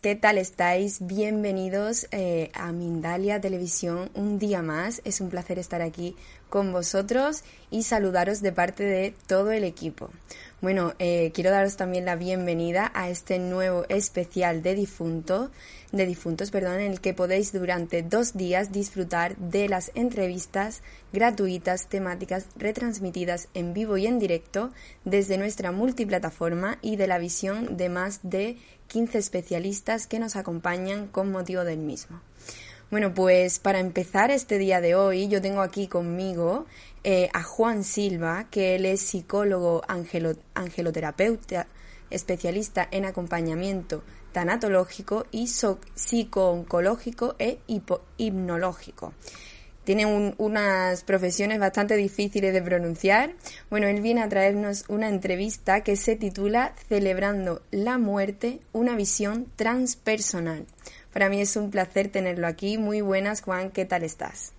¿Qué tal estáis? Bienvenidos eh, a Mindalia Televisión un día más. Es un placer estar aquí con vosotros y saludaros de parte de todo el equipo. Bueno, eh, quiero daros también la bienvenida a este nuevo especial de difunto, de difuntos, perdón, en el que podéis durante dos días disfrutar de las entrevistas gratuitas temáticas retransmitidas en vivo y en directo desde nuestra multiplataforma y de la visión de más de 15 especialistas que nos acompañan con motivo del mismo. Bueno, pues para empezar este día de hoy, yo tengo aquí conmigo eh, a Juan Silva, que él es psicólogo angeloterapeuta, especialista en acompañamiento tanatológico y psicooncológico e hipnológico. Tiene unas profesiones bastante difíciles de pronunciar. Bueno, él viene a traernos una entrevista que se titula Celebrando la muerte, una visión transpersonal. Para mí es un placer tenerlo aquí. Muy buenas, Juan, ¿qué tal estás?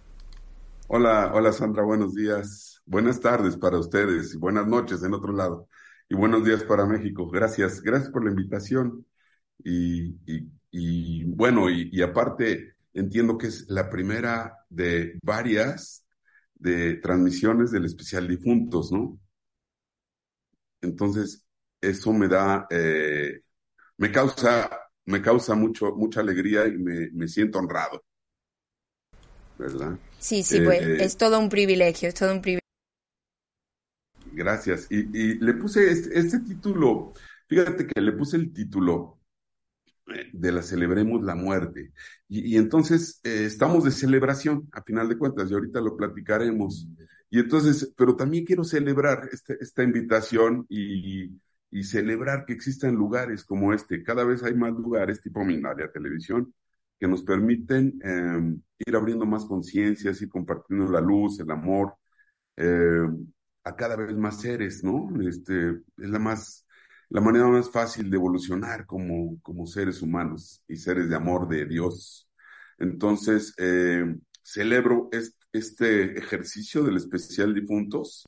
Hola, hola Sandra, buenos días. Buenas tardes para ustedes y buenas noches en otro lado. Y buenos días para México. Gracias, gracias por la invitación. Y, bueno, y, aparte, entiendo que es la primera de varias de transmisiones del especial difuntos, ¿no? Entonces, eso me da, eh, me causa, me causa mucho, mucha alegría y me, me siento honrado. ¿Verdad? Sí, sí, pues eh, es todo un privilegio, es todo un privilegio. Gracias. Y, le puse este, este, título, fíjate que le puse el título eh, de la Celebremos la Muerte. Y, entonces eh, estamos de celebración, a final de cuentas, y ahorita lo platicaremos. Y entonces, pero también quiero celebrar este, esta invitación y, y celebrar que existan lugares como este. Cada vez hay más lugares tipo Minaria Televisión que nos permiten em, ir abriendo más conciencias, y compartiendo la luz, el amor, em, a cada vez más seres, ¿no? Este, es la más, la manera más fácil de evolucionar como, como seres humanos y seres de amor de Dios. Entonces, em, celebro este, ejercicio del especial difuntos,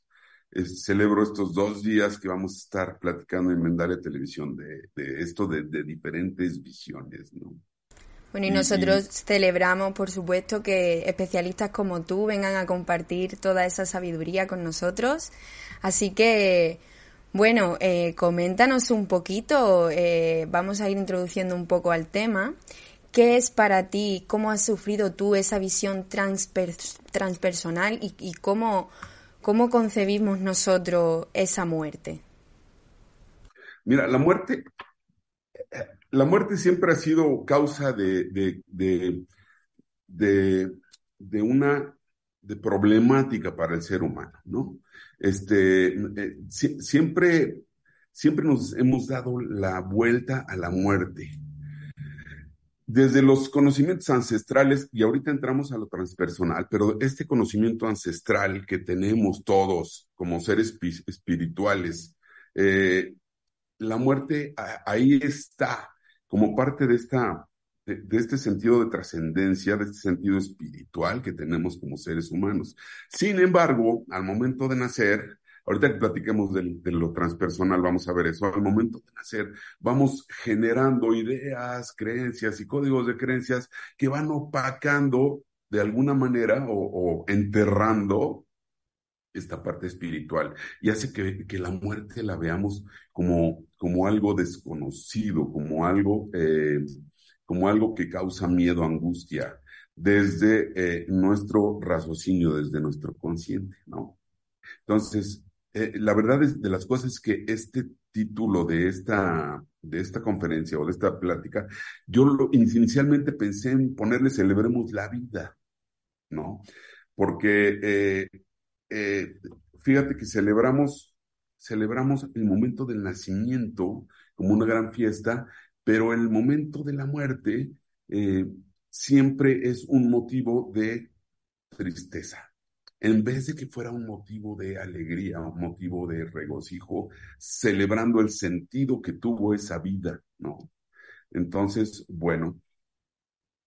celebro estos dos días que vamos a estar platicando en Mendaria Televisión de, de esto de, de diferentes visiones, ¿no? Bueno, y nosotros celebramos, por supuesto, que especialistas como tú vengan a compartir toda esa sabiduría con nosotros. Así que, bueno, eh, coméntanos un poquito, eh, vamos a ir introduciendo un poco al tema. ¿Qué es para ti? ¿Cómo has sufrido tú esa visión transpersonal y, y cómo, cómo concebimos nosotros esa muerte? Mira, la muerte la muerte siempre ha sido causa de, de, de, una de problemática para el ser humano, ¿no? Este, eh, siempre, siempre nos hemos dado la vuelta a la muerte. Desde los conocimientos ancestrales, y ahorita entramos a lo transpersonal, pero este conocimiento ancestral que tenemos todos como seres espirituales, eh, la muerte ahí está como parte de esta de, este sentido de trascendencia, de este sentido espiritual que tenemos como seres humanos. Sin embargo, al momento de nacer, ahorita que platiquemos de, lo transpersonal, vamos a ver eso, al momento de nacer, vamos generando ideas, creencias y códigos de creencias que van opacando de alguna manera o, o enterrando esta parte espiritual y hace que, que, la muerte la veamos como, como algo desconocido, como algo, eh, como algo que causa miedo, angustia, desde eh, nuestro raciocinio, desde nuestro consciente, ¿no? Entonces, eh, la verdad es de las cosas que este título de esta, de esta conferencia o de esta plática, yo inicialmente pensé en ponerle celebremos la vida, ¿no? Porque eh, fíjate que celebramos, celebramos el momento del nacimiento como una gran fiesta, pero el momento de la muerte eh, siempre es un motivo de tristeza. En vez de que fuera un motivo de alegría, un motivo de regocijo, celebrando el sentido que tuvo esa vida, ¿no? Entonces, bueno,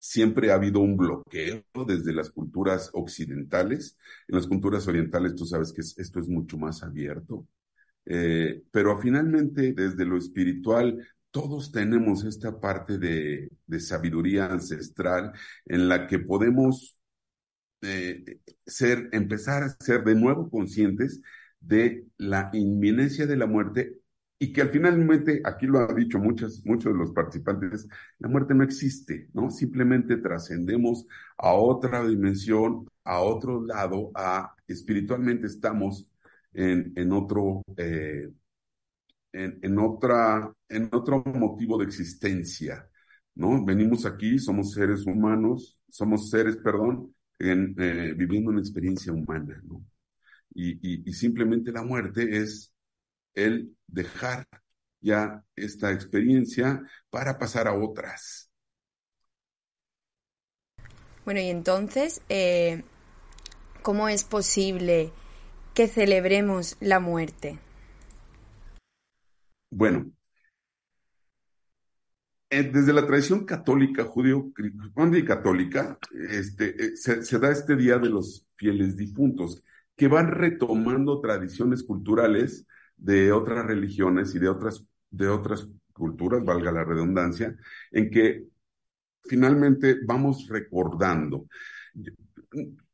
siempre ha habido un bloqueo desde las culturas occidentales. En las culturas orientales tú sabes que esto es mucho más abierto. Eh, pero finalmente, desde lo espiritual, todos tenemos esta parte de, sabiduría ancestral en la que podemos eh, ser, empezar a ser de nuevo conscientes de la inminencia de la muerte y que al finalmente, aquí lo han dicho muchos, muchos de los participantes, la muerte no existe, ¿no? Simplemente trascendemos a otra dimensión, a otro lado, a espiritualmente estamos en, en otro, eh, en, otra, en otro motivo de existencia, ¿no? Venimos aquí, somos seres humanos, somos seres, perdón, en, eh, viviendo una experiencia humana, ¿no? y, y simplemente la muerte es el dejar ya esta experiencia para pasar a otras. Bueno, y entonces, eh, ¿cómo es posible que celebremos la muerte? Bueno, eh, desde la tradición católica, judío y católica, este, eh, se, da este día de los fieles difuntos, que van retomando tradiciones culturales de otras religiones y de otras, de otras culturas, valga la redundancia, en que finalmente vamos recordando.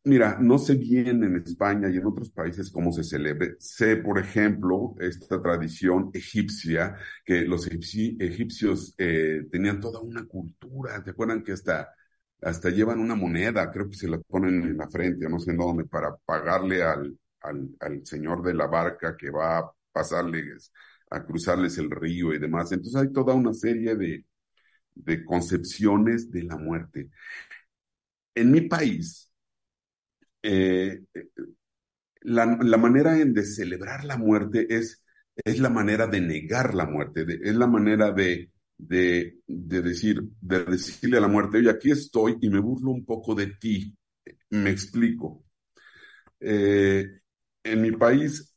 Mira, no sé bien en España y en otros países cómo se celebre. Sé, por ejemplo, esta tradición egipcia, que los egipcios eh, tenían toda una cultura. ¿Te acuerdan que hasta, hasta llevan una moneda? Creo que se la ponen en la frente, no sé en dónde, para pagarle al, al, al señor de la barca que va pasarles, a cruzarles el río y demás. Entonces hay toda una serie de, de concepciones de la muerte. En mi país, eh, la, manera de celebrar la muerte es, es la manera de negar la muerte, es la manera de, de, de, decir, de decirle a la muerte, oye, aquí estoy y me burlo un poco de ti. Me explico. Eh, en mi país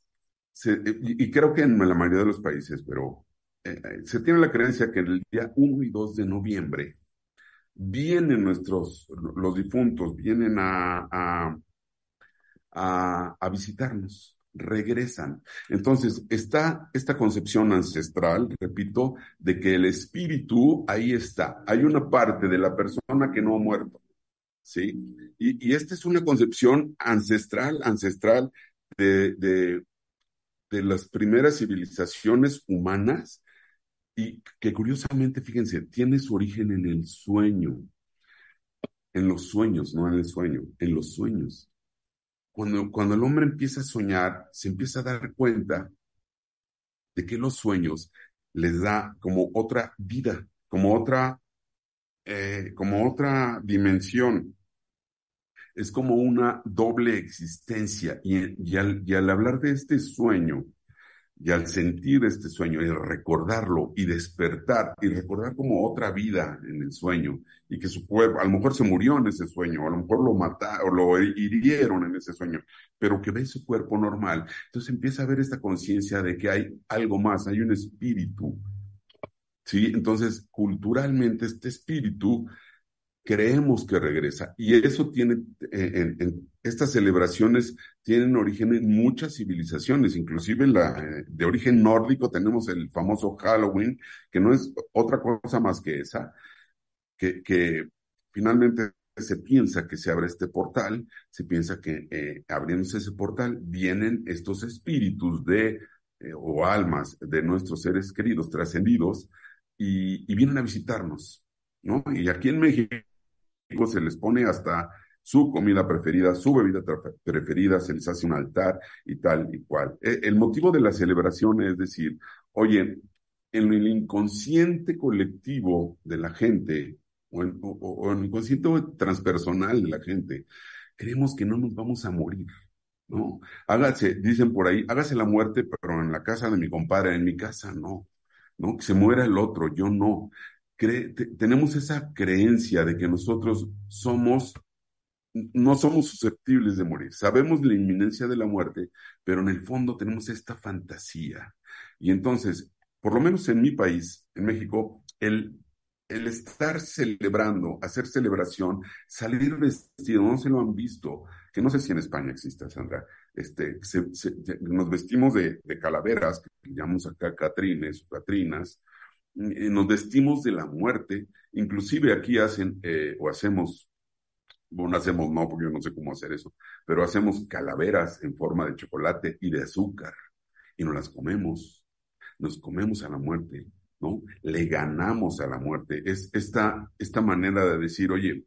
y, creo que en la mayoría de los países, pero eh, eh, se tiene la creencia que el día 1 y 2 de noviembre vienen nuestros, los difuntos, vienen a, a, a, a visitarnos, regresan. Entonces, está esta concepción ancestral, repito, de que el espíritu ahí está. Hay una parte de la persona que no ha muerto. ¿Sí? Y, y esta es una concepción ancestral, ancestral de, de, de las primeras civilizaciones humanas y que curiosamente, fíjense, tiene su origen en el sueño, en los sueños, no en el sueño, en los sueños. Cuando, cuando el hombre empieza a soñar, se empieza a dar cuenta de que los sueños les da como otra vida, como otra, eh, como otra dimensión es como una doble existencia. Y, al, hablar de este sueño, y al sentir este sueño, y recordarlo y despertar, y recordar como otra vida en el sueño, y que su cuerpo, a lo mejor se murió en ese sueño, a lo mejor lo mataron, o lo hirieron en ese sueño, pero que ve su cuerpo normal. Entonces empieza a ver esta conciencia de que hay algo más, hay un espíritu. ¿Sí? Entonces, culturalmente, este espíritu creemos que regresa. Y eso tiene, en, estas celebraciones tienen origen en muchas civilizaciones, inclusive la, eh, de origen nórdico tenemos el famoso Halloween, que no es otra cosa más que esa, que, finalmente se piensa que se abre este portal, se piensa que eh, abriéndose ese portal vienen estos espíritus de, eh, o almas de nuestros seres queridos trascendidos y vienen a visitarnos. ¿No? Y aquí en México se les pone hasta su comida preferida, su bebida preferida, se les hace un altar y tal y cual. E, el motivo de la celebración es decir, oye, en el inconsciente colectivo de la gente, o en, el inconsciente transpersonal de la gente, creemos que no nos vamos a morir. ¿no? Hágase, dicen por ahí, hágase la muerte, pero en la casa de mi compadre, en mi casa no, ¿no? Que se muera el otro, yo no. Tenemos esa creencia de que nosotros somos, no somos susceptibles de morir. Sabemos la inminencia de la muerte, pero en el fondo tenemos esta fantasía. Y entonces, por lo menos en mi país, en México, el el estar celebrando, hacer celebración, salir vestido, no se lo han visto, que no sé si en España existe, Sandra, este, nos vestimos de, calaveras, que llamamos acá catrines o catrinas, nos vestimos de la muerte, inclusive aquí hacen eh, o hacemos, bueno, hacemos no, porque yo no sé cómo hacer eso, pero hacemos calaveras en forma de chocolate y de azúcar y nos las comemos, nos comemos a la muerte ¿no? Le ganamos a la muerte. Es esta, esta manera de decir, oye,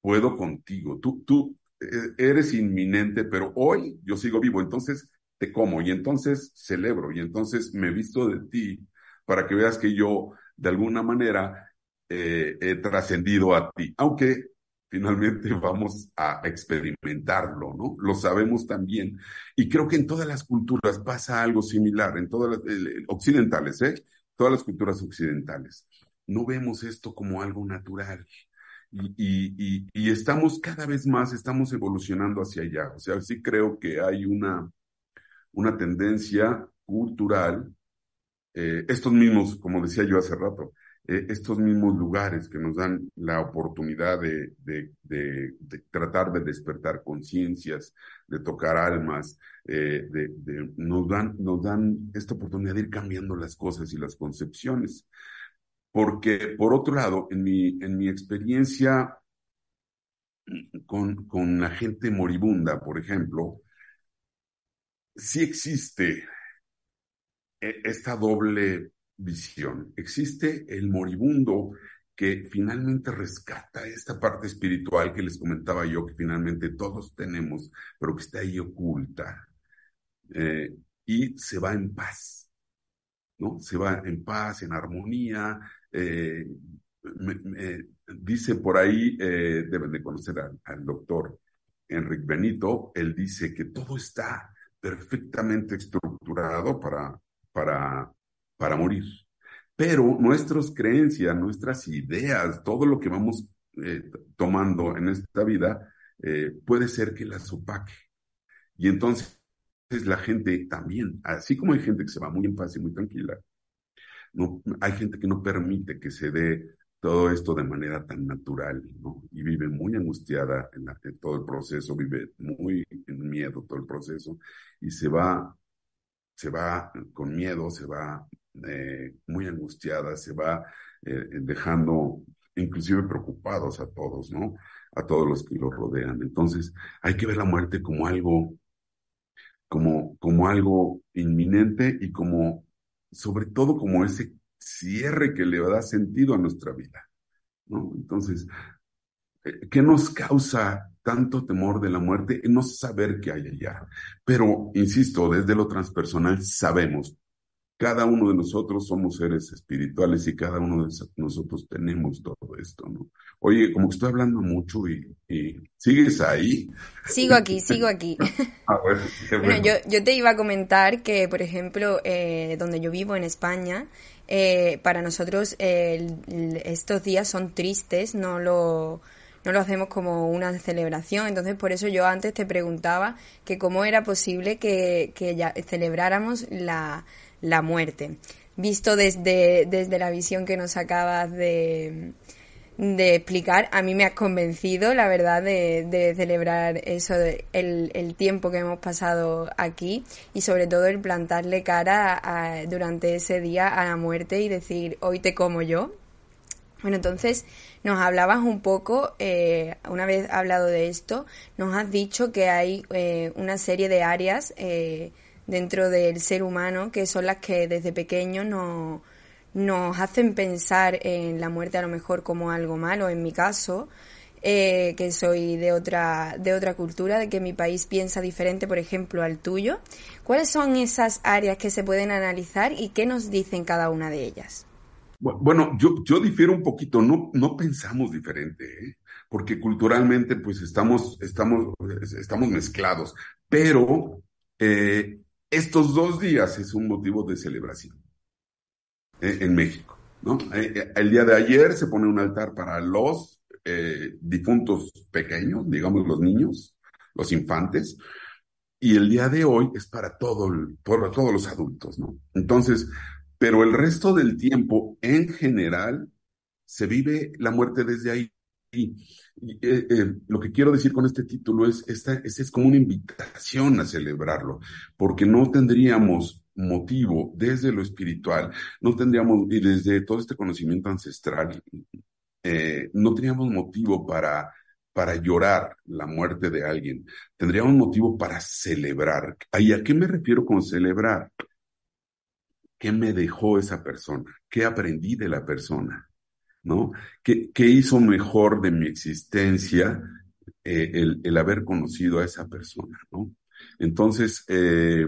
puedo contigo, tú, tú eh, eres inminente, pero hoy yo sigo vivo, entonces te como. Y entonces celebro. Y entonces me visto de ti para que veas que yo de alguna manera eh, he trascendido a ti, aunque finalmente vamos a experimentarlo, ¿no? Lo sabemos también. Y creo que en todas las culturas pasa algo similar, en todas las occidentales, ¿eh? todas las culturas occidentales. No vemos esto como algo natural. Y, estamos cada vez más, estamos evolucionando hacia allá. O sea, sí creo que hay una, una tendencia cultural, eh, estos mismos, como decía yo hace rato, eh, estos mismos lugares que nos dan la oportunidad de, tratar de despertar conciencias, de tocar almas, eh, nos, dan, esta oportunidad de ir cambiando las cosas y las concepciones. Porque, por otro lado, en mi, en mi experiencia con, con la gente moribunda, por ejemplo, sí existe esta doble visión. Existe el moribundo que finalmente rescata esta parte espiritual que les comentaba yo, que finalmente todos tenemos, pero que está ahí oculta. Eh, y se va en paz, ¿no? Se va en paz, en armonía. Eh, dice por ahí, eh, deben de conocer al doctor Enrique Benito, él dice que todo está perfectamente estructurado para, para para morir. Pero nuestras creencias, nuestras ideas, todo lo que vamos eh, tomando en esta vida, eh, puede ser que las opaque. Y entonces la gente también, así como hay gente que se va muy en paz y muy tranquila, no, hay gente que no permite que se dé todo esto de manera tan natural, ¿no? Y vive muy angustiada en, en, todo el proceso, vive muy en miedo todo el proceso y se va, se va con miedo, se va eh, muy angustiada, se va eh, dejando inclusive preocupados a todos, ¿no? A todos los que lo rodean. Entonces, hay que ver la muerte como algo, como, como algo inminente y como, sobre todo como ese cierre que le da sentido a nuestra vida, ¿no? Entonces, ¿qué nos causa tanto temor de la muerte? No saber qué hay allá. Pero, insisto, desde lo transpersonal sabemos cada uno de nosotros somos seres espirituales y cada uno de nosotros tenemos todo esto, ¿no? Oye, como que estoy hablando mucho y, ¿sigues ahí? Sigo aquí, sigo aquí. ah, bueno, bueno. yo, yo, te iba a comentar que, por ejemplo, eh, donde yo vivo en España, eh, para nosotros estos días son tristes, no lo no lo hacemos como una celebración. Entonces, por eso yo antes te preguntaba que cómo era posible que, que celebráramos la, la muerte. Visto desde, desde la visión que nos acabas de, de explicar, a mí me has convencido, la verdad, de, de celebrar eso, el, el, tiempo que hemos pasado aquí y sobre todo el plantarle cara durante ese día a la muerte y decir, hoy te como yo. Bueno, entonces nos hablabas un poco, eh, una vez hablado de esto, nos has dicho que hay eh, una serie de áreas eh, dentro del ser humano, que son las que desde pequeños nos, nos hacen pensar en la muerte a lo mejor como algo malo. En mi caso, eh, que soy de otra, de otra cultura, de que mi país piensa diferente, por ejemplo, al tuyo. ¿Cuáles son esas áreas que se pueden analizar y qué nos dicen cada una de ellas? Bueno, yo, yo difiero un poquito, no, no pensamos diferente, ¿eh? porque culturalmente pues estamos, estamos, estamos mezclados, pero eh, estos dos días es un motivo de celebración eh, en México. ¿no? el día de ayer se pone un altar para los difuntos pequeños, digamos los niños, los infantes, y el día de hoy es para, todo para todos los adultos, ¿no? Entonces, pero el resto del tiempo, en general, se vive la muerte desde ahí. Y, eh, eh, lo que quiero decir con este título es, esta, es como una invitación a celebrarlo, porque no tendríamos motivo desde lo espiritual, no tendríamos, y desde todo este conocimiento ancestral, eh, no teníamos motivo para, para llorar la muerte de alguien, tendríamos motivo para celebrar. ¿Y a qué me refiero con celebrar? ¿Qué me dejó esa persona? ¿Qué aprendí de la persona? ¿No? ¿Qué, hizo mejor de mi existencia eh, el, haber conocido a esa persona? ¿No? Entonces, eh,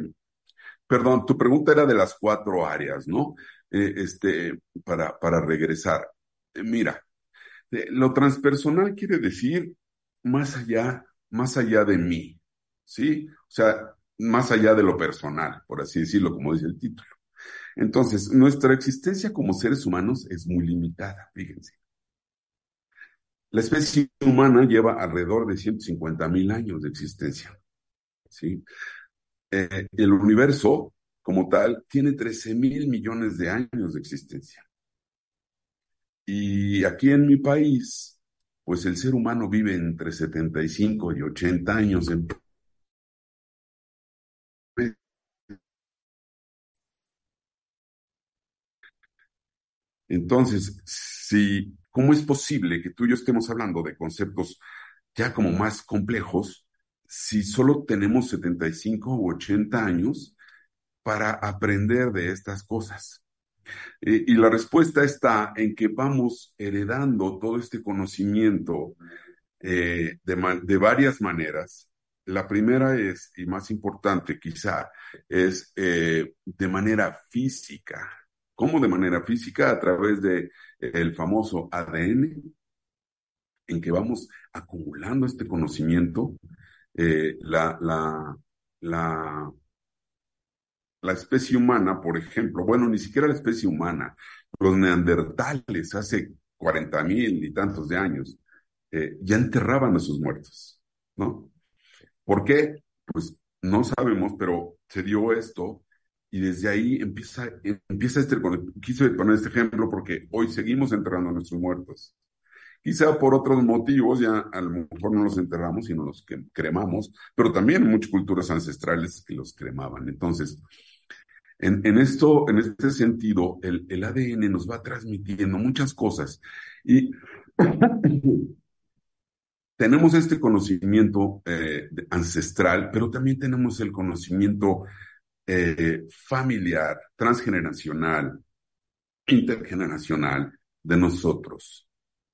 perdón, tu pregunta era de las cuatro áreas, ¿no? Eh, este, para, para regresar. Mira, lo transpersonal quiere decir más allá, más allá de mí, ¿sí? O sea, más allá de lo personal, por así decirlo, como dice el título. Entonces, nuestra existencia como seres humanos es muy limitada, fíjense. La especie humana lleva alrededor de 150 mil años de existencia. ¿sí? Eh, el universo, como tal, tiene 13 mil millones de años de existencia. Y aquí en mi país, pues el ser humano vive entre 75 y 80 años en Entonces, ¿cómo es posible que tú y yo estemos hablando de conceptos ya como más complejos si solo tenemos 75 u 80 años para aprender de estas cosas? Eh, y la respuesta está en que vamos heredando todo este conocimiento eh, de, de, varias maneras. La primera es, y más importante quizá, es eh, de manera física. ¿Cómo de manera física? A través de el famoso ADN, en que vamos acumulando este conocimiento. Eh, la, la, la, la especie humana, por ejemplo, bueno, ni siquiera la especie humana, los neandertales hace 40 mil y tantos de años, eh, ya enterraban a sus muertos, ¿no? ¿Por qué? Pues no sabemos, pero se dio esto y desde ahí empieza, empieza este, quise poner este ejemplo porque hoy seguimos enterrando a nuestros muertos. Quizá por otros motivos, ya a lo mejor no los enterramos, sino los cremamos, pero también muchas culturas ancestrales que los cremaban. Entonces, en, esto, en este sentido, el, el ADN nos va transmitiendo muchas cosas y tenemos este conocimiento eh, ancestral, pero también tenemos el conocimiento eh, familiar, transgeneracional, intergeneracional de nosotros.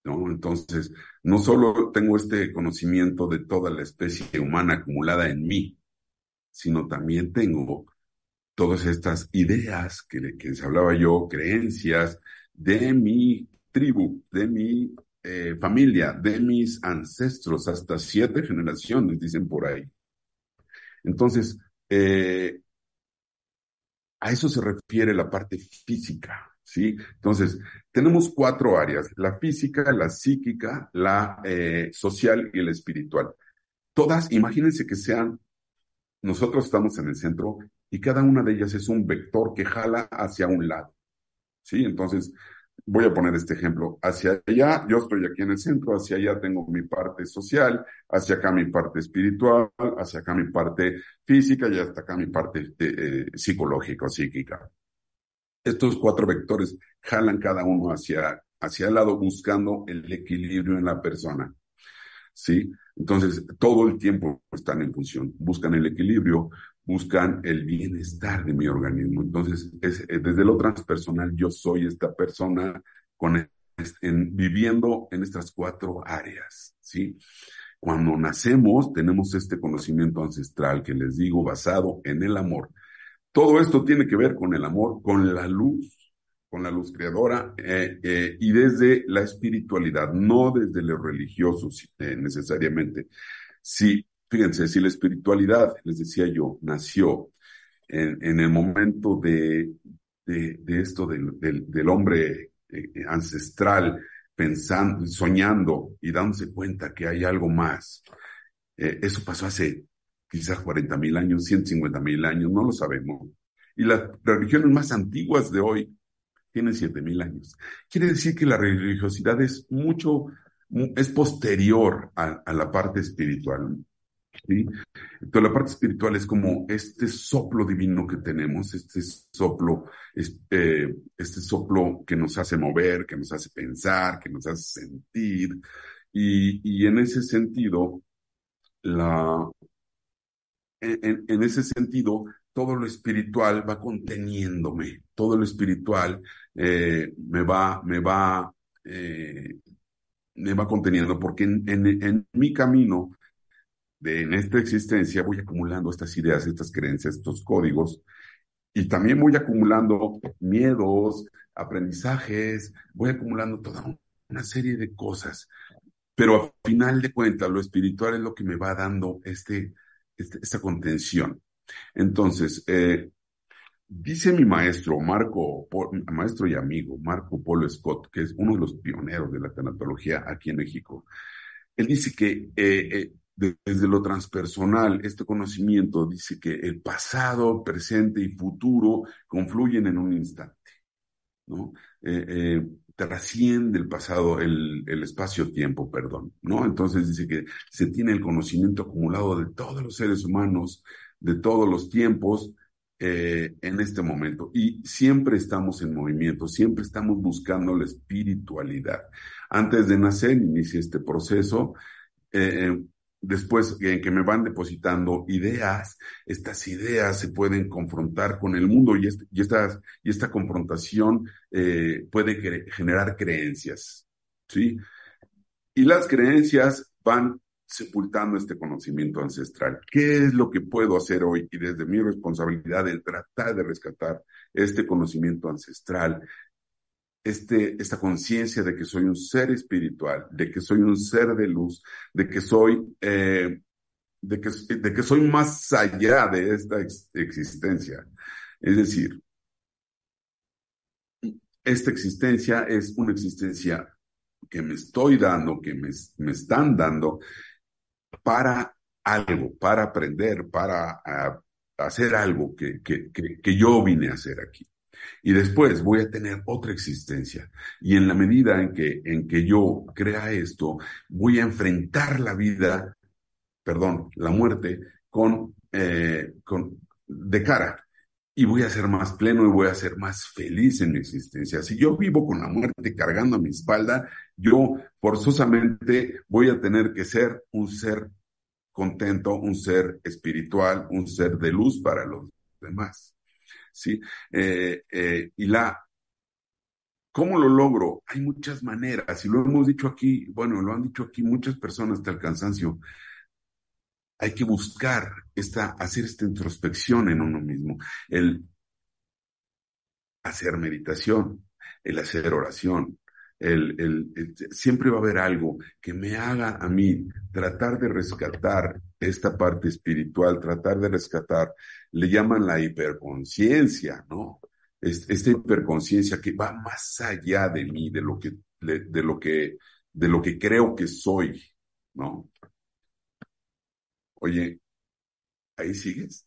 ¿no? Entonces, no solo tengo este conocimiento de toda la especie humana acumulada en mí, sino también tengo todas estas ideas que, que se hablaba yo, creencias de mi tribu, de mi eh, familia, de mis ancestros, hasta siete generaciones, dicen por ahí. Entonces, eh, a eso se refiere la parte física, ¿sí? Entonces, tenemos cuatro áreas, la física, la psíquica, la eh, social y la espiritual. Todas, imagínense que sean, nosotros estamos en el centro y cada una de ellas es un vector que jala hacia un lado, ¿sí? Entonces, voy a poner este ejemplo, hacia allá, yo estoy aquí en el centro, hacia allá tengo mi parte social, hacia acá mi parte espiritual, hacia acá mi parte física y hasta acá mi parte eh, psicológica o psíquica. Estos cuatro vectores jalan cada uno hacia, hacia el lado buscando el equilibrio en la persona. ¿Sí? Entonces, todo el tiempo están en función, buscan el equilibrio, buscan el bienestar de mi organismo. Entonces, es, eh, desde lo transpersonal, yo soy esta persona con, en, viviendo en estas cuatro áreas, ¿sí? Cuando nacemos, tenemos este conocimiento ancestral que les digo, basado en el amor. Todo esto tiene que ver con el amor, con la luz, con la luz creadora eh, eh, y desde la espiritualidad, no desde lo religioso necesariamente. Sí, fíjense, si la espiritualidad, les decía yo, nació en, el momento de, esto del, hombre ancestral, pensando, soñando y dándose cuenta que hay algo más. eso pasó hace quizás 40 mil años, 150 mil años, no lo sabemos. Y las religiones más antiguas de hoy tienen 7 mil años. Quiere decir que la religiosidad es mucho, es posterior a, la parte espiritual. Entonces la parte espiritual es como este soplo divino que tenemos, este soplo, este, este soplo que nos hace mover, que nos hace pensar, que nos hace sentir. Y, y en ese sentido, la, en, ese sentido, todo lo espiritual va conteniéndome, todo lo espiritual eh, me va, me va, eh, me va conteniendo, porque en, mi camino, de, en esta existencia, voy acumulando estas ideas, estas creencias, estos códigos, y también voy acumulando miedos, aprendizajes, voy acumulando toda una serie de cosas. Pero al final de cuentas, lo espiritual es lo que me va dando este, este, esta contención. Entonces, eh, dice mi maestro, Marco, maestro y amigo, Marco Polo Scott, que es uno de los pioneros de la tanatología aquí en México, él dice que eh, eh, desde lo transpersonal, este conocimiento dice que el pasado, presente y futuro confluyen en un instante. ¿no? trasciende el pasado, el, espacio-tiempo, perdón, ¿no? Entonces dice que se tiene el conocimiento acumulado de todos los seres humanos, de todos los tiempos, eh, en este momento. Y siempre estamos en movimiento, siempre estamos buscando la espiritualidad. Antes de nacer, inicia este proceso. Eh, después en que me van depositando ideas, estas ideas se pueden confrontar con el mundo y, y, esta, confrontación eh, puede generar creencias, ¿sí? Y las creencias van sepultando este conocimiento ancestral. ¿Qué es lo que puedo hacer hoy? Y desde mi responsabilidad de tratar de rescatar este conocimiento ancestral, este, esta conciencia de que soy un ser espiritual, de que soy un ser de luz, de que soy, eh, de, que, soy más allá de esta existencia. Es decir, esta existencia es una existencia que me estoy dando, que me, me están dando para algo, para aprender, para ah, hacer algo que, que, que yo vine a hacer aquí y después voy a tener otra existencia. Y en la medida en que, en que yo crea esto, voy a enfrentar la vida, perdón, la muerte, con, eh, con, de cara. Y voy a ser más pleno y voy a ser más feliz en mi existencia. Si yo vivo con la muerte cargando a mi espalda, yo forzosamente voy a tener que ser un ser contento, un ser espiritual, un ser de luz para los demás. ¿Sí? Eh, eh, y la, ¿cómo lo logro? Hay muchas maneras, y lo hemos dicho aquí, bueno, lo han dicho aquí muchas personas hasta el cansancio. Hay que buscar esta, hacer esta introspección en uno mismo, el hacer meditación, el hacer oración, el, siempre va a haber algo que me haga a mí tratar de rescatar esta parte espiritual, tratar de rescatar, le llaman la hiperconciencia, ¿no? Esta hiperconciencia que va más allá de mí, de lo que, de lo que, de lo que creo que soy, ¿no? Oye, ¿ahí sigues?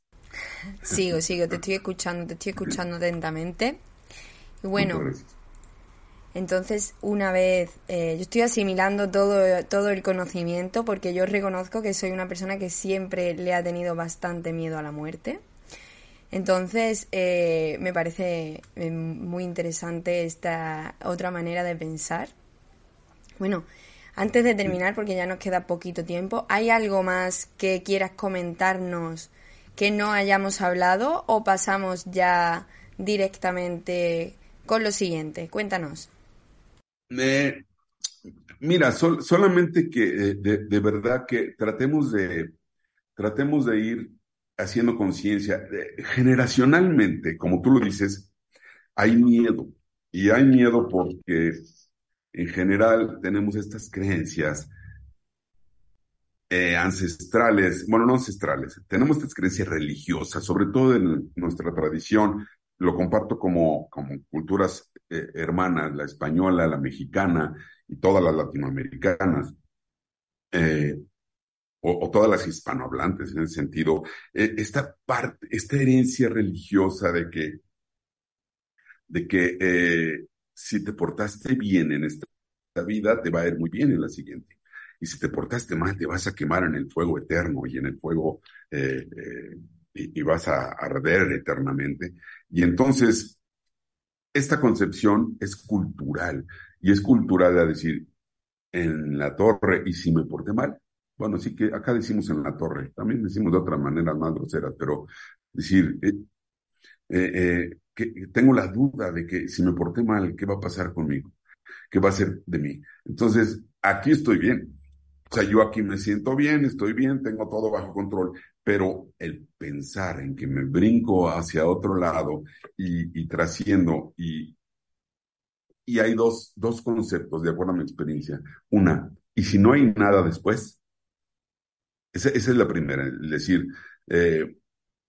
Sigo, sigo, te estoy escuchando, te estoy escuchando atentamente. Y bueno, entonces, una vez, eh, yo estoy asimilando todo, todo el conocimiento porque yo reconozco que soy una persona que siempre le ha tenido bastante miedo a la muerte. Entonces, eh, me parece eh, muy interesante esta otra manera de pensar. Bueno, antes de terminar, porque ya nos queda poquito tiempo, ¿hay algo más que quieras comentarnos que no hayamos hablado o pasamos ya directamente con lo siguiente? Cuéntanos mira, solamente que eh, de, verdad que tratemos de, tratemos de ir haciendo conciencia. Generacionalmente, como tú lo dices, hay miedo. Y hay miedo porque en general tenemos estas creencias eh, ancestrales, bueno, no ancestrales, tenemos estas creencias religiosas, sobre todo en nuestra tradición, lo comparto como, como culturas eh, hermanas, la española, la mexicana y todas las latinoamericanas, eh, o, todas las hispanohablantes en el sentido, esta parte, esta herencia religiosa de que, de que si te portaste bien en esta vida, te va a ir muy bien en la siguiente y si te portaste mal, te vas a quemar en el fuego eterno y en el fuego eh, eh, y, vas a arder eternamente. Y entonces, esta concepción es cultural y es cultural a decir, en la torre, y si me porté mal, bueno, sí que acá decimos en la torre, también decimos de otra manera más groseras, pero decir, eh, que tengo la duda de que si me porté mal, ¿qué va a pasar conmigo? ¿Qué va a ser de mí? Entonces, aquí estoy bien. O sea, yo aquí me siento bien, estoy bien, tengo todo bajo control, pero el pensar en que me brinco hacia otro lado y, y trasciendo, y, y hay dos, dos conceptos de acuerdo a mi experiencia. Una, y si no hay nada después, esa, es la primera, es decir, eh,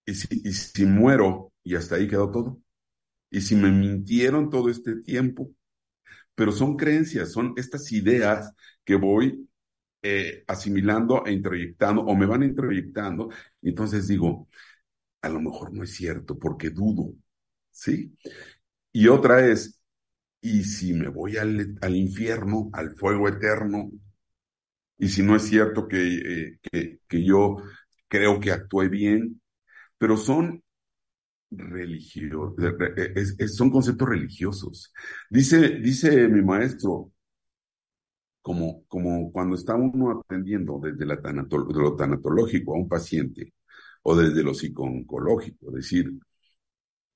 y, si, y si muero y hasta ahí quedó todo, y si me mintieron todo este tiempo, pero son creencias, son estas ideas que voy eh, asimilando e introyectando o me van introyectando, y entonces digo, a lo mejor no es cierto porque dudo, ¿sí? Y otra es, ¿y si me voy al, al infierno, al fuego eterno? Y si no es cierto que, eh, que, que yo creo que actué bien, pero son religiosos, son conceptos religiosos. Dice, dice mi maestro, como, como cuando está uno atendiendo desde la lo tanatológico a un paciente o desde lo psico-oncológico, decir,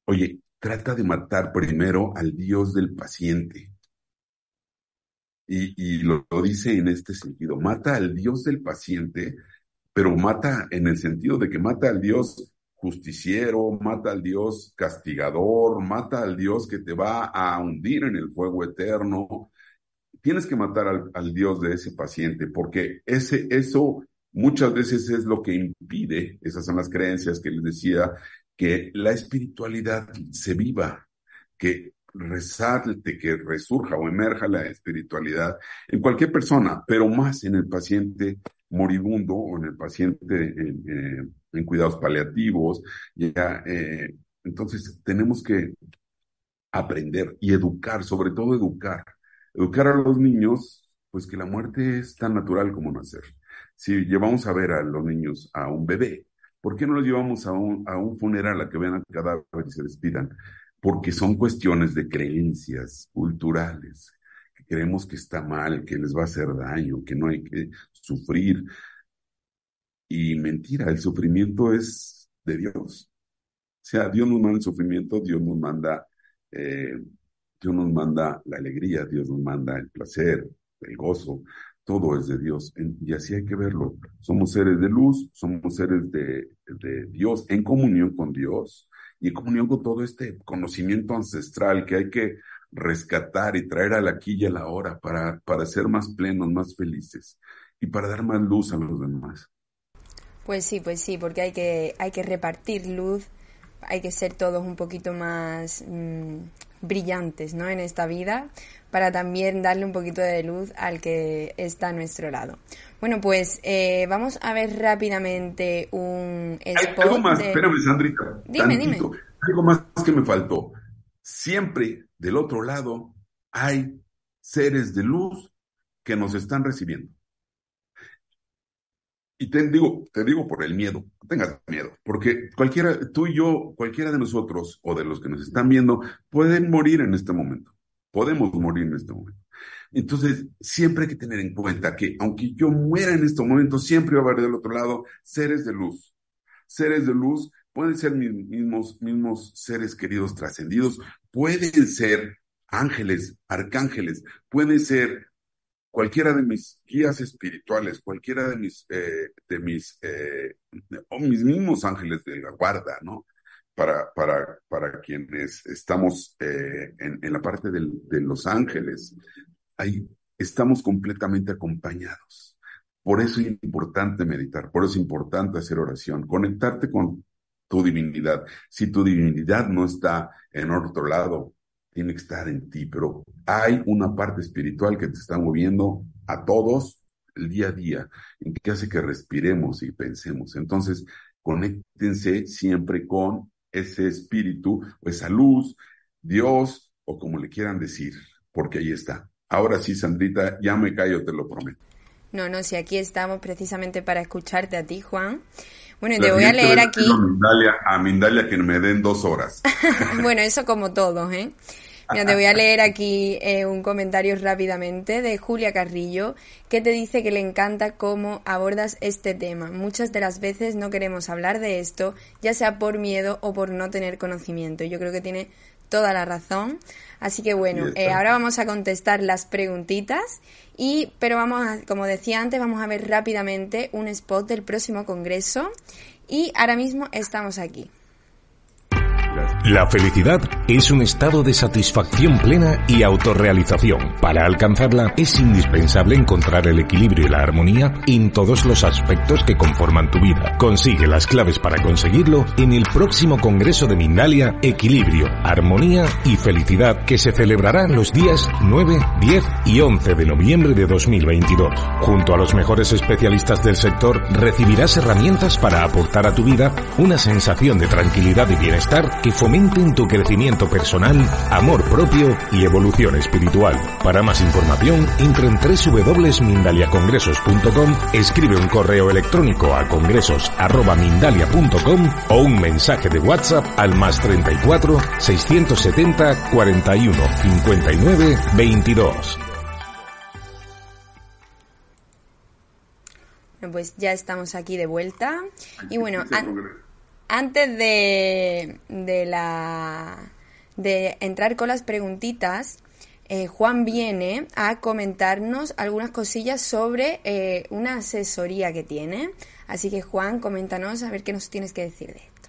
oye, trata de matar primero al Dios del paciente. Y, y lo, dice en este sentido, mata al Dios del paciente, pero mata en el sentido de que mata al Dios justiciero, mata al Dios castigador, mata al Dios que te va a hundir en el fuego eterno, tienes que matar al, Dios de ese paciente, porque ese, eso muchas veces es lo que impide, esas son las creencias que les decía, que la espiritualidad se viva, que resalte, que resurja o emerja la espiritualidad en cualquier persona, pero más en el paciente moribundo o en el paciente en, eh, cuidados paliativos. Ya, eh, entonces tenemos que aprender y educar, sobre todo educar educar a los niños, pues que la muerte es tan natural como nacer. Si llevamos a ver a los niños a un bebé, ¿por qué no los llevamos a un, funeral a que vean al cadáver y se despidan? Porque son cuestiones de creencias culturales, que creemos que está mal, que les va a hacer daño, que no hay que sufrir. Y mentira, el sufrimiento es de Dios. O sea, Dios nos manda el sufrimiento, Dios nos manda eh, Dios nos manda la alegría, Dios nos manda el placer, el gozo, todo es de Dios. Y así hay que verlo. Somos seres de luz, somos seres de, Dios, en comunión con Dios y en comunión con todo este conocimiento ancestral que hay que rescatar y traer a la aquí y a la hora para, para ser más plenos, más felices y para dar más luz a los demás. Pues sí, pues sí, porque hay que, hay que repartir luz, hay que ser todos un poquito más mm, brillantes ¿no? en esta vida para también darle un poquito de luz al que está a nuestro lado. Bueno, pues eh, vamos a ver rápidamente un spot. algo más, espérame, Sandrita. Dime, dime. Algo más que me faltó. Siempre del otro lado hay seres de luz que nos están recibiendo. Y te digo, te digo por el miedo, no tengas miedo, porque cualquiera, tú y yo, cualquiera de nosotros o de los que nos están viendo, pueden morir en este momento. Podemos morir en este momento. Entonces, siempre hay que tener en cuenta que aunque yo muera en este momento, siempre va a haber del otro lado seres de luz. Seres de luz pueden ser mis mismos, mismos seres queridos trascendidos, pueden ser ángeles, arcángeles, pueden ser cualquiera de mis guías espirituales, cualquiera de mis, eh, de mis, eh, o mis mismos ángeles de la guarda, ¿no? para, para, para quienes estamos eh, en, en, la parte de Los Ángeles, ahí estamos completamente acompañados. Por eso es importante meditar, por eso es importante hacer oración, conectarte con tu divinidad. Si tu divinidad no está en otro lado, tiene que estar en ti, pero hay una parte espiritual que te está moviendo a todos el día a día, en que hace que respiremos y pensemos. Entonces, conéctense siempre con ese espíritu o esa luz, Dios o como le quieran decir, porque ahí está. Ahora sí, Sandrita, ya me callo, te lo prometo. No, no, si aquí estamos precisamente para escucharte a ti, Juan. Bueno, y te voy a leer aquí. A Mindalia, a Mindalia que me den dos horas. bueno, eso como todos, ¿eh? Mira, te voy a leer aquí eh, un comentario rápidamente de Julia Carrillo, que te dice que le encanta cómo abordas este tema. Muchas de las veces no queremos hablar de esto, ya sea por miedo o por no tener conocimiento. Yo creo que tiene toda la razón. Así que bueno, eh, ahora vamos a contestar las preguntitas y, pero vamos a, como decía antes, vamos a ver rápidamente un spot del próximo congreso y ahora mismo estamos aquí. La felicidad es un estado de satisfacción plena y autorrealización. Para alcanzarla es indispensable encontrar el equilibrio y la armonía en todos los aspectos que conforman tu vida. Consigue las claves para conseguirlo en el próximo Congreso de Mindalia Equilibrio, Armonía y Felicidad que se celebrará los días 9, 10 y 11 de noviembre de 2022. Junto a los mejores especialistas del sector recibirás herramientas para aportar a tu vida una sensación de tranquilidad y bienestar que tu crecimiento personal, amor propio y evolución espiritual. Para más información, entra en www.mindaliacongresos.com, escribe un correo electrónico a congresos.mindalia.com o un mensaje de WhatsApp al más 34 670 41 59 22. Pues ya estamos aquí de vuelta. Y bueno, antes de, de, la, de entrar con las preguntitas, eh, Juan viene a comentarnos algunas cosillas sobre eh, una asesoría que tiene. Así que Juan, coméntanos a ver qué nos tienes que decir de esto.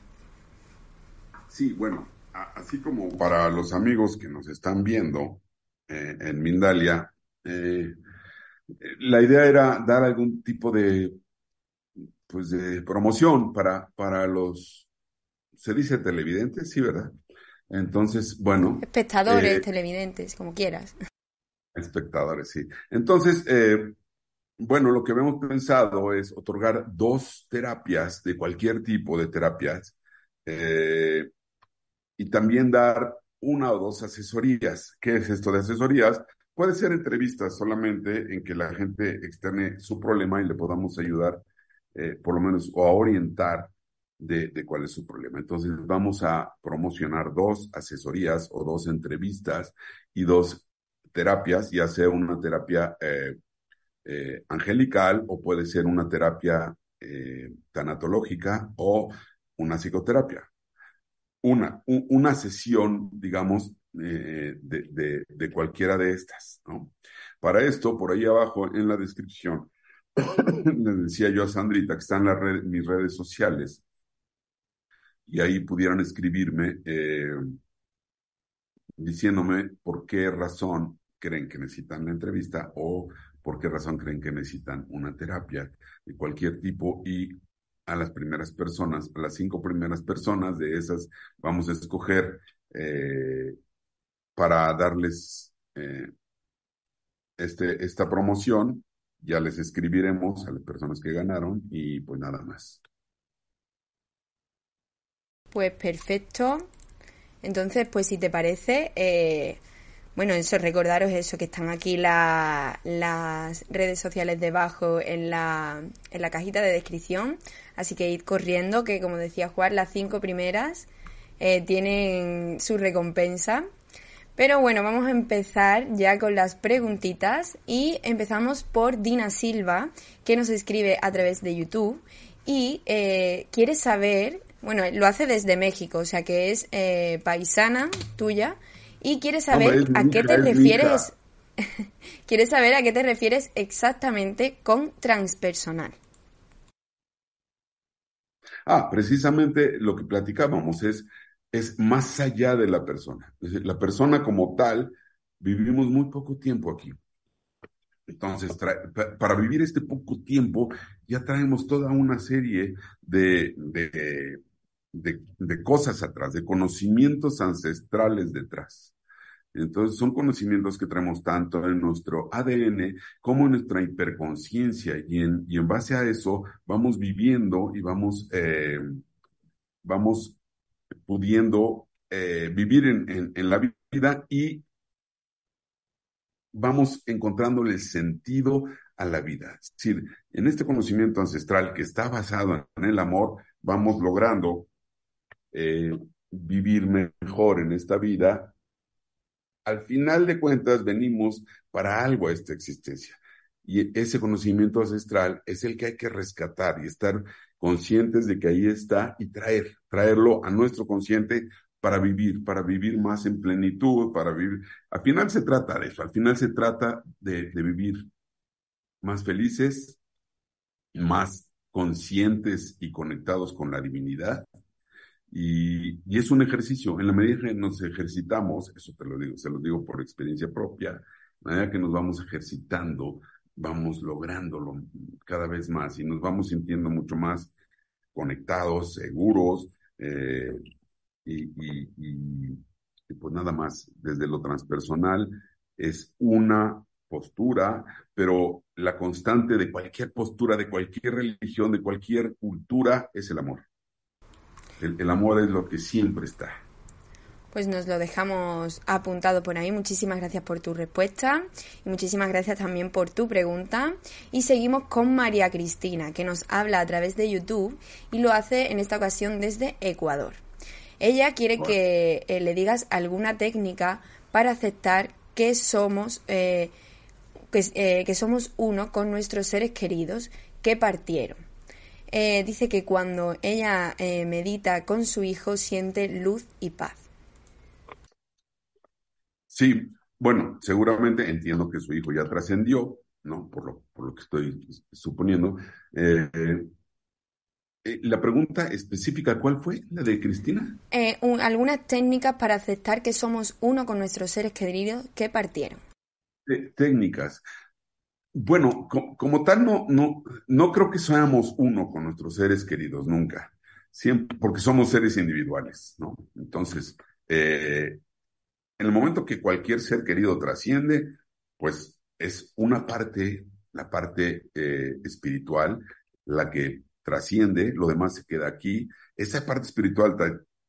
Sí, bueno, así como para los amigos que nos están viendo eh, en Mindalia, la idea era dar algún tipo de pues de promoción para, para los, se dice televidentes, sí, ¿verdad? Entonces, bueno. Espectadores, eh, televidentes, como quieras. Espectadores, sí. Entonces, eh, bueno, lo que hemos pensado es otorgar dos terapias de cualquier tipo de terapias eh, y también dar una o dos asesorías. ¿Qué es esto de asesorías? Puede ser entrevistas solamente en que la gente externe su problema y le podamos ayudar eh, por lo menos, o a orientar de, cuál es su problema. Entonces, vamos a promocionar dos asesorías o dos entrevistas y dos terapias, ya sea una terapia eh, eh, angelical o puede ser una terapia tanatológica o una psicoterapia. Una, una sesión, digamos, de, de, cualquiera de estas. Para esto, por ahí abajo en la descripción, les decía yo a Sandrita que están en mis redes sociales. Y ahí pudieran escribirme eh, diciéndome por qué razón creen que necesitan la entrevista o por qué razón creen que necesitan una terapia de cualquier tipo. Y a las primeras personas, a las cinco primeras personas de esas vamos a escoger eh, para darles eh, este, esta promoción ya les escribiremos a las personas que ganaron y pues nada más. Pues perfecto. Entonces, pues si te parece, eh, bueno, eso, recordaros eso, que están aquí las redes sociales debajo en la, en la cajita de descripción. Así que id corriendo, que como decía Juan, las cinco primeras eh, tienen su recompensa. Pero bueno, vamos a empezar ya con las preguntitas y empezamos por Dina Silva, que nos escribe a través de YouTube y eh, quiere saber, bueno, lo hace desde México, o sea que es eh, paisana tuya y quiere saber a qué te refieres, quiere saber a qué te refieres exactamente con transpersonal. Ah, precisamente lo que platicábamos es, es más allá de la persona. la persona como tal, vivimos muy poco tiempo aquí. Entonces, para vivir este poco tiempo, ya traemos toda una serie de, de, de, cosas atrás, de conocimientos ancestrales detrás. Entonces, son conocimientos que traemos tanto en nuestro ADN como en nuestra hiperconciencia y en, y en base a eso vamos viviendo y vamos, eh, vamos pudiendo eh, vivir en, en, la vida y vamos encontrándole sentido a la vida. Es decir, en este conocimiento ancestral que está basado en el amor, vamos logrando eh, vivir mejor en esta vida. Al final de cuentas, venimos para algo a esta existencia. Y ese conocimiento ancestral es el que hay que rescatar y estar conscientes de que ahí está y traer, traerlo a nuestro consciente para vivir, para vivir más en plenitud, para vivir. Al final se trata de eso, al final se trata de, vivir más felices, más conscientes y conectados con la divinidad. Y, y, es un ejercicio, en la medida que nos ejercitamos, eso te lo digo, se lo digo por experiencia propia, en la medida que nos vamos ejercitando, vamos lográndolo cada vez más y nos vamos sintiendo mucho más conectados, seguros, eh, y, pues nada más, desde lo transpersonal es una postura, pero la constante de cualquier postura, de cualquier religión, de cualquier cultura, es el amor. el amor es lo que siempre está pues nos lo dejamos apuntado por ahí. Muchísimas gracias por tu respuesta y muchísimas gracias también por tu pregunta. Y seguimos con María Cristina, que nos habla a través de YouTube y lo hace en esta ocasión desde Ecuador. Ella quiere que eh, le digas alguna técnica para aceptar que somos, eh, eh, que, somos uno con nuestros seres queridos que partieron. dice que cuando ella medita con su hijo siente luz y paz. Sí, bueno, seguramente entiendo que su hijo ya trascendió, ¿no? Por lo, por lo que estoy suponiendo. Eh, la pregunta específica, ¿cuál fue la de Cristina? Eh, algunas técnicas para aceptar que somos uno con nuestros seres queridos que partieron. técnicas. Bueno, como tal, no, no, no creo que seamos uno con nuestros seres queridos, nunca. Siempre, porque somos seres individuales, ¿no? Entonces, eh, en el momento que cualquier ser querido trasciende, pues es una parte, la parte espiritual, la que trasciende, lo demás se queda aquí. Esa parte espiritual,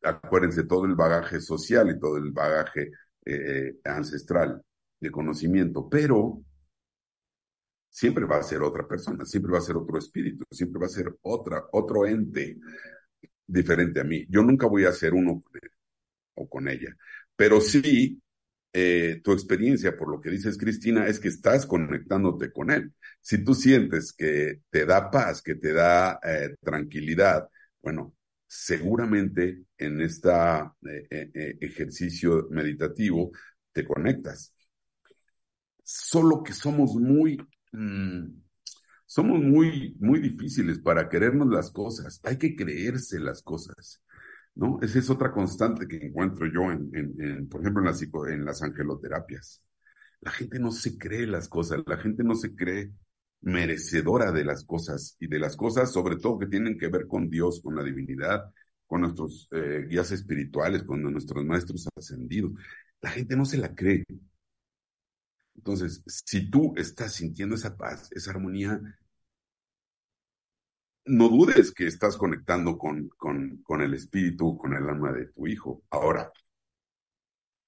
acuérdense, todo el bagaje social y todo el bagaje eh, ancestral de conocimiento, pero siempre va a ser otra persona, siempre va a ser otro espíritu, siempre va a ser otra, otro ente diferente a mí. Yo nunca voy a ser uno con él o con ella, pero sí eh, tu experiencia, por lo que dices, Cristina, es que estás conectándote con él. Si tú sientes que te da paz, que te da eh, tranquilidad, bueno, seguramente en este ejercicio meditativo te conectas. Solo que somos muy, mm, somos muy, muy difíciles para querernos las cosas. Hay que creerse las cosas. ¿No? Esa es otra constante que encuentro yo, en, por ejemplo, en las, en las angeloterapias. La gente no se cree las cosas, la gente no se cree merecedora de las cosas y de las cosas sobre todo que tienen que ver con Dios, con la divinidad, con nuestros eh, guías espirituales, con nuestros maestros ascendidos. La gente no se la cree. Entonces, si tú estás sintiendo esa paz, esa armonía, no dudes que estás conectando con, con, el espíritu, con el alma de tu hijo. Ahora,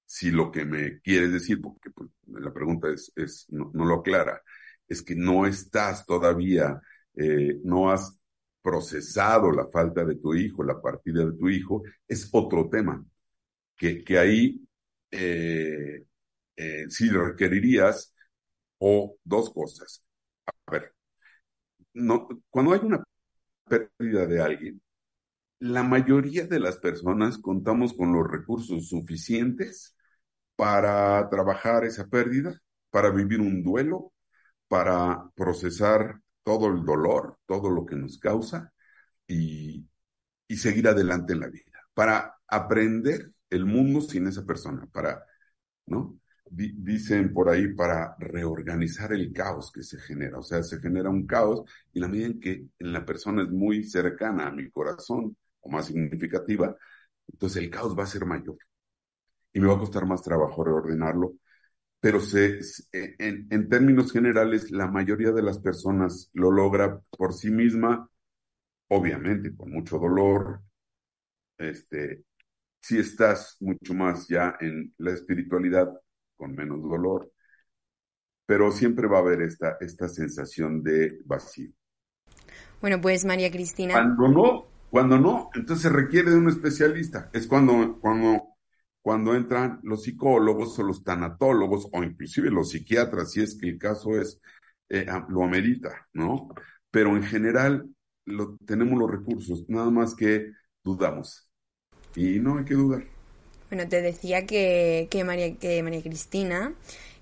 si lo que me quieres decir, porque pues, la pregunta es, es no, lo aclara, es que no estás todavía, eh, no has procesado la falta de tu hijo, la partida de tu hijo, es otro tema, que, que ahí eh, eh, sí requerirías o dos cosas. A ver, no, cuando hay una pérdida de alguien, la mayoría de las personas contamos con los recursos suficientes para trabajar esa pérdida, para vivir un duelo, para procesar todo el dolor, todo lo que nos causa y, y seguir adelante en la vida, para aprender el mundo sin esa persona, para, ¿no? Dicen por ahí, para reorganizar el caos que se genera. O sea, se genera un caos y la medida en que la persona es muy cercana a mi corazón o más significativa, entonces el caos va a ser mayor. Y me va a costar más trabajo reordenarlo. Pero se, en, en términos generales, la mayoría de las personas lo logra por sí misma, obviamente con mucho dolor, este, si estás mucho más ya en la espiritualidad, con menos dolor, pero siempre va a haber esta, esta sensación de vacío. Bueno, pues María Cristina. Cuando no, cuando no, entonces se requiere de un especialista. Es cuando, cuando, cuando entran los psicólogos o los tanatólogos o inclusive los psiquiatras, si es que el caso es, eh, lo amerita, ¿no? Pero en general lo, tenemos los recursos, nada más que dudamos. Y no hay que dudar. Bueno, te decía que, que, María, que María Cristina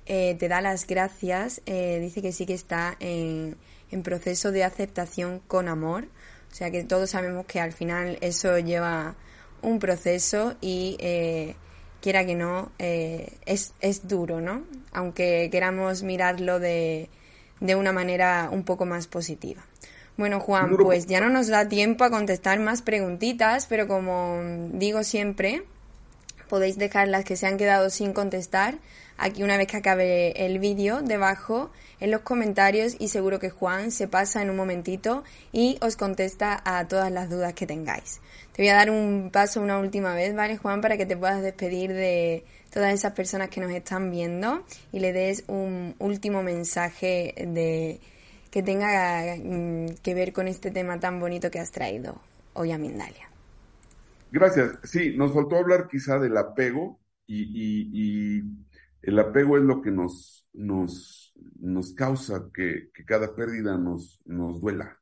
eh, te da las gracias, eh, dice que sí que está en, en, proceso de aceptación con amor, o sea que todos sabemos que al final eso lleva un proceso y eh, quiera que no, es, es duro, ¿no? Aunque queramos mirarlo de, de una manera un poco más positiva. Bueno, Juan, pues ya no nos da tiempo a contestar más preguntitas, pero como digo siempre, podéis dejar las que se han quedado sin contestar aquí una vez que acabe el vídeo debajo en los comentarios y seguro que Juan se pasa en un momentito y os contesta a todas las dudas que tengáis. Te voy a dar un paso una última vez, ¿vale Juan? Para que te puedas despedir de todas esas personas que nos están viendo y le des un último mensaje de que tenga mm, que ver con este tema tan bonito que has traído hoy a Mindalia. Gracias. Sí, nos faltó hablar quizá del apego y, el apego es lo que nos, nos, nos causa que, cada pérdida nos, nos duela.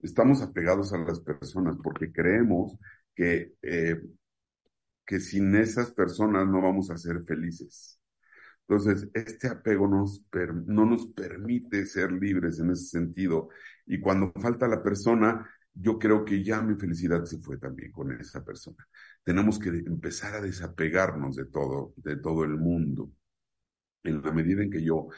Estamos apegados a las personas porque creemos que, eh, que sin esas personas no vamos a ser felices. Entonces, este apego nos no nos permite ser libres en ese sentido. Y cuando falta la persona, yo creo que ya mi felicidad se fue también con esa persona. Tenemos que empezar a desapegarnos de todo, de todo el mundo. En la medida en que yo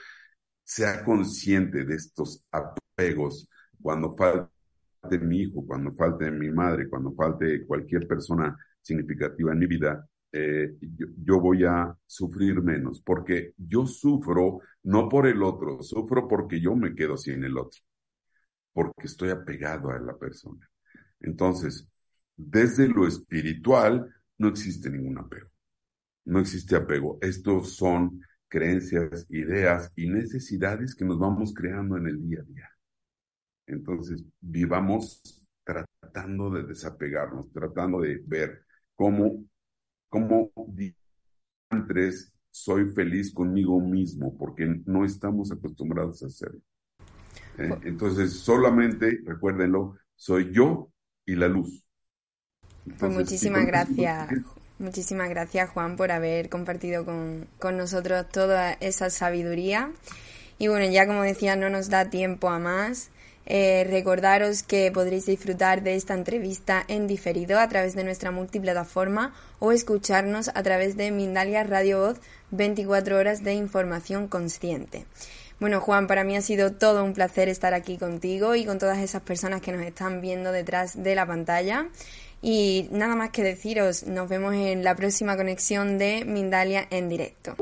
sea consciente de estos apegos, cuando falte mi hijo, cuando falte mi madre, cuando falte cualquier persona significativa en mi vida, eh, yo, yo, voy a sufrir menos, porque yo sufro no por el otro, sufro porque yo me quedo sin el otro porque estoy apegado a la persona. Entonces, desde lo espiritual no existe ningún apego. No existe apego. Estos son creencias, ideas y necesidades que nos vamos creando en el día a día. Entonces, vivamos tratando de desapegarnos, tratando de ver cómo, cómo antes soy feliz conmigo mismo, porque no estamos acostumbrados a hacerlo. ¿Eh? Entonces, solamente, recuérdenlo, soy yo y la luz. pues muchísimas gracias. Muchísimas gracias, Juan, por haber compartido con, con nosotros toda esa sabiduría. Y bueno, ya como decía, no nos da tiempo a más. Eh, recordaros que podréis disfrutar de esta entrevista en diferido a través de nuestra multiplataforma o escucharnos a través de Mindalia Radio Voz 24 horas de información consciente. Bueno, Juan, para mí ha sido todo un placer estar aquí contigo y con todas esas personas que nos están viendo detrás de la pantalla. Y nada más que deciros, nos vemos en la próxima conexión de Mindalia en directo.